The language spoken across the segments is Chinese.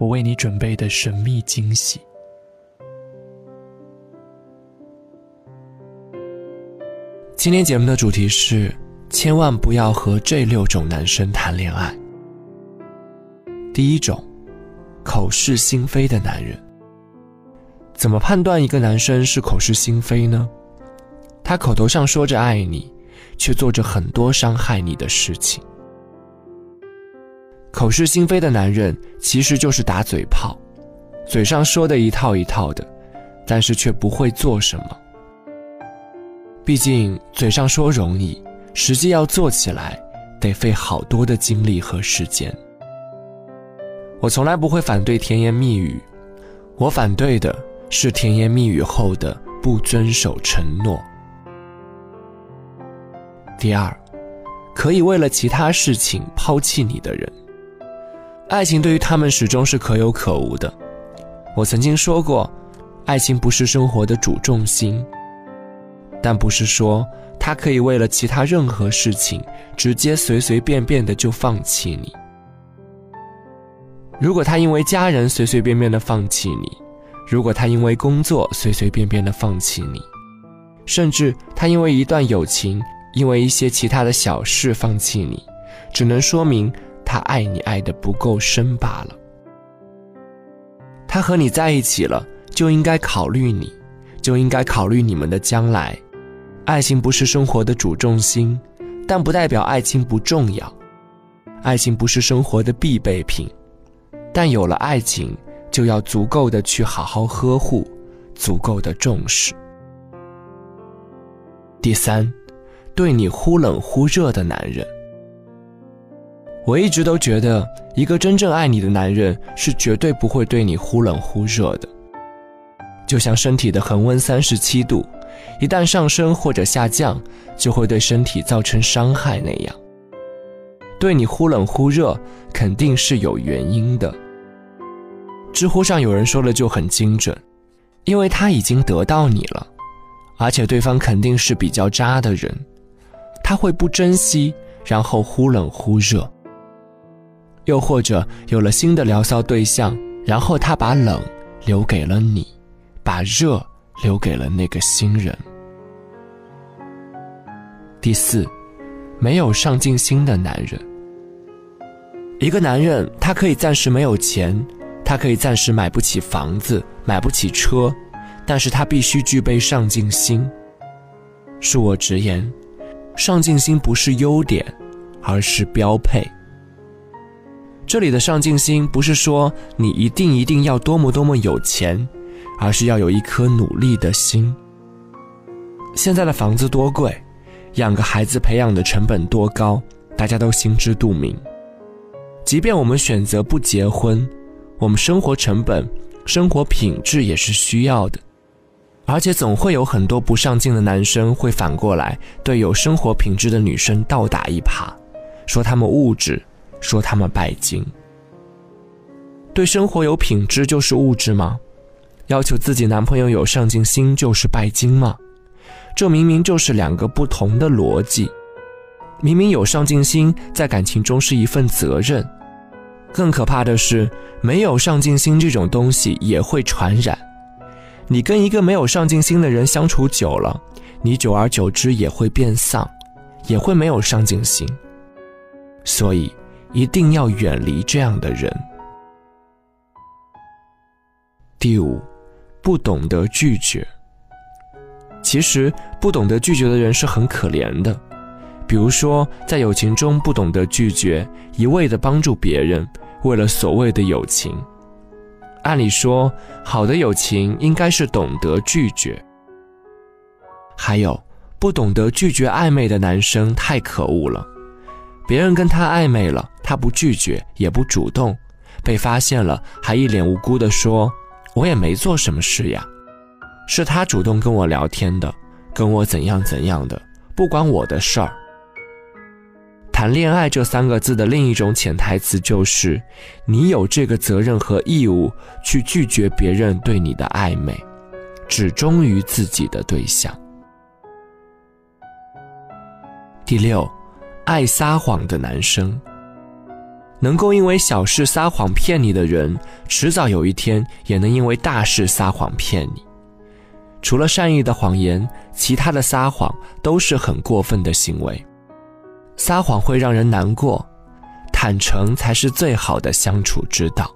我为你准备的神秘惊喜。今天节目的主题是：千万不要和这六种男生谈恋爱。第一种，口是心非的男人。怎么判断一个男生是口是心非呢？他口头上说着爱你。却做着很多伤害你的事情。口是心非的男人其实就是打嘴炮，嘴上说的一套一套的，但是却不会做什么。毕竟嘴上说容易，实际要做起来得费好多的精力和时间。我从来不会反对甜言蜜语，我反对的是甜言蜜语后的不遵守承诺。第二，可以为了其他事情抛弃你的人，爱情对于他们始终是可有可无的。我曾经说过，爱情不是生活的主重心，但不是说他可以为了其他任何事情直接随随便便的就放弃你。如果他因为家人随随便便的放弃你，如果他因为工作随随便便的放弃你，甚至他因为一段友情。因为一些其他的小事放弃你，只能说明他爱你爱的不够深罢了。他和你在一起了，就应该考虑你，就应该考虑你们的将来。爱情不是生活的主重心，但不代表爱情不重要。爱情不是生活的必备品，但有了爱情，就要足够的去好好呵护，足够的重视。第三。对你忽冷忽热的男人，我一直都觉得，一个真正爱你的男人是绝对不会对你忽冷忽热的。就像身体的恒温三十七度，一旦上升或者下降，就会对身体造成伤害那样。对你忽冷忽热，肯定是有原因的。知乎上有人说了就很精准，因为他已经得到你了，而且对方肯定是比较渣的人。他会不珍惜，然后忽冷忽热；又或者有了新的聊骚对象，然后他把冷留给了你，把热留给了那个新人。第四，没有上进心的男人。一个男人，他可以暂时没有钱，他可以暂时买不起房子，买不起车，但是他必须具备上进心。恕我直言。上进心不是优点，而是标配。这里的上进心不是说你一定一定要多么多么有钱，而是要有一颗努力的心。现在的房子多贵，养个孩子培养的成本多高，大家都心知肚明。即便我们选择不结婚，我们生活成本、生活品质也是需要的。而且总会有很多不上进的男生会反过来对有生活品质的女生倒打一耙，说他们物质，说他们拜金。对生活有品质就是物质吗？要求自己男朋友有上进心就是拜金吗？这明明就是两个不同的逻辑。明明有上进心在感情中是一份责任，更可怕的是没有上进心这种东西也会传染。你跟一个没有上进心的人相处久了，你久而久之也会变丧，也会没有上进心。所以一定要远离这样的人。第五，不懂得拒绝。其实不懂得拒绝的人是很可怜的，比如说在友情中不懂得拒绝，一味的帮助别人，为了所谓的友情。按理说，好的友情应该是懂得拒绝。还有，不懂得拒绝暧昧的男生太可恶了。别人跟他暧昧了，他不拒绝也不主动，被发现了还一脸无辜地说：“我也没做什么事呀，是他主动跟我聊天的，跟我怎样怎样的，不关我的事儿。”谈恋爱这三个字的另一种潜台词就是，你有这个责任和义务去拒绝别人对你的暧昧，只忠于自己的对象。第六，爱撒谎的男生，能够因为小事撒谎骗你的人，迟早有一天也能因为大事撒谎骗你。除了善意的谎言，其他的撒谎都是很过分的行为。撒谎会让人难过，坦诚才是最好的相处之道。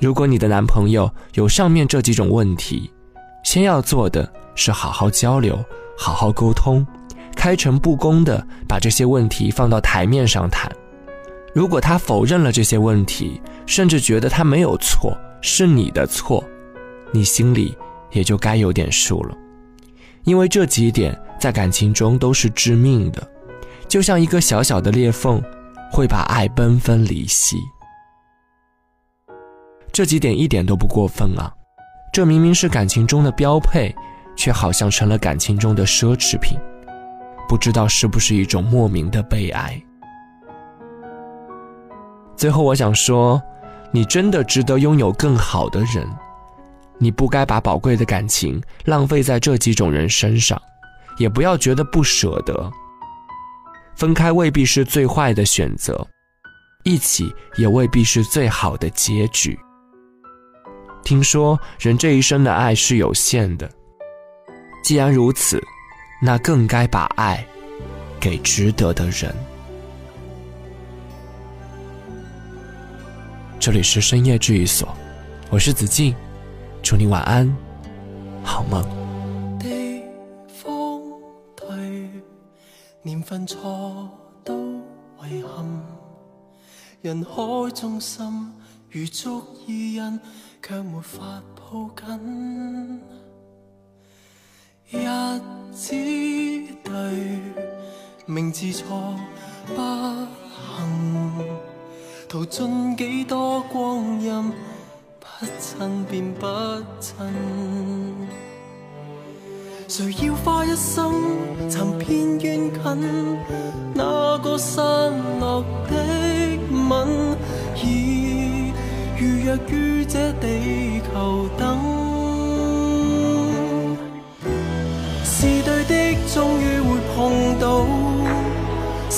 如果你的男朋友有上面这几种问题，先要做的是好好交流，好好沟通，开诚布公的把这些问题放到台面上谈。如果他否认了这些问题，甚至觉得他没有错，是你的错，你心里也就该有点数了，因为这几点。在感情中都是致命的，就像一个小小的裂缝，会把爱奔分离析。这几点一点都不过分啊，这明明是感情中的标配，却好像成了感情中的奢侈品，不知道是不是一种莫名的悲哀。最后，我想说，你真的值得拥有更好的人，你不该把宝贵的感情浪费在这几种人身上。也不要觉得不舍得，分开未必是最坏的选择，一起也未必是最好的结局。听说人这一生的爱是有限的，既然如此，那更该把爱给值得的人。这里是深夜治愈所，我是子静，祝你晚安，好梦。年份错都遗憾，人海中心如足意印，却没法抱紧。日子对，名字错不幸，途尽几多光阴，不亲便不亲。谁要花一生寻遍远近那个散落的吻，已如若于这地球等。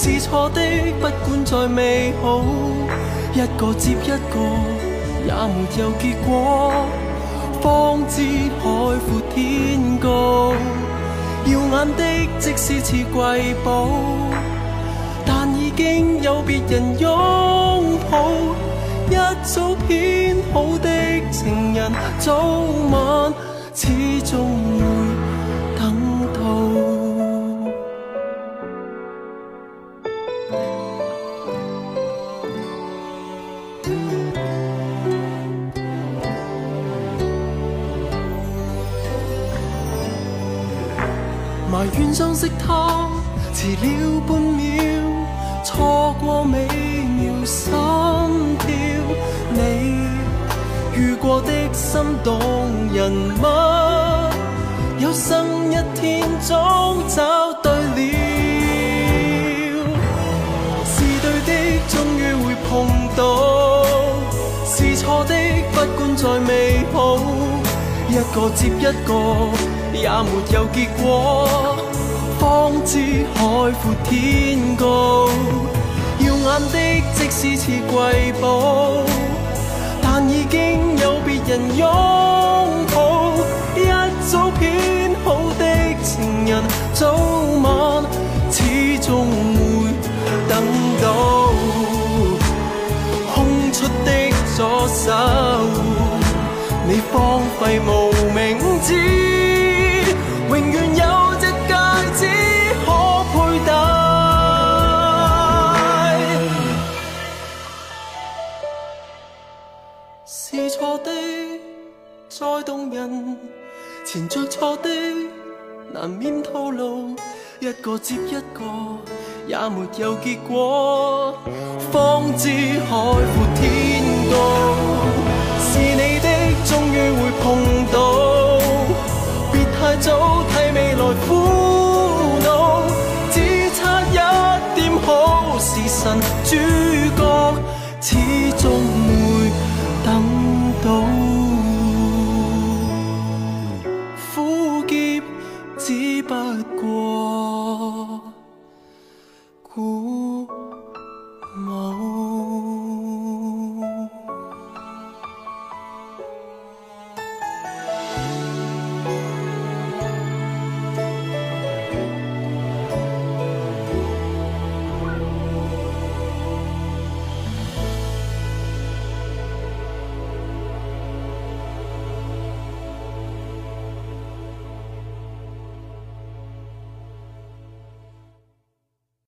是错的，不管再美好，一个接一个，也没有结果。方知海阔天高，耀眼的即使似瑰宝，但已经有别人拥抱。一早编好的情人，早晚始终会埋怨相识他迟了半秒，错过美妙心跳。你遇过的心动人物，有生一天总找对了。是对的，终于会碰到；是错的，不管再美好，一个接一个。也没有结果，方知海阔天高。耀眼的即使似瑰宝，但已经有别人拥抱。一早编好的情人，早晚始终会等到。空出的左手，你荒废无名指。永远有只戒指可佩戴，是错的再动人，缠着错的难免套路，一个接一个也没有结果，方知海阔天高。是你的，终于会碰句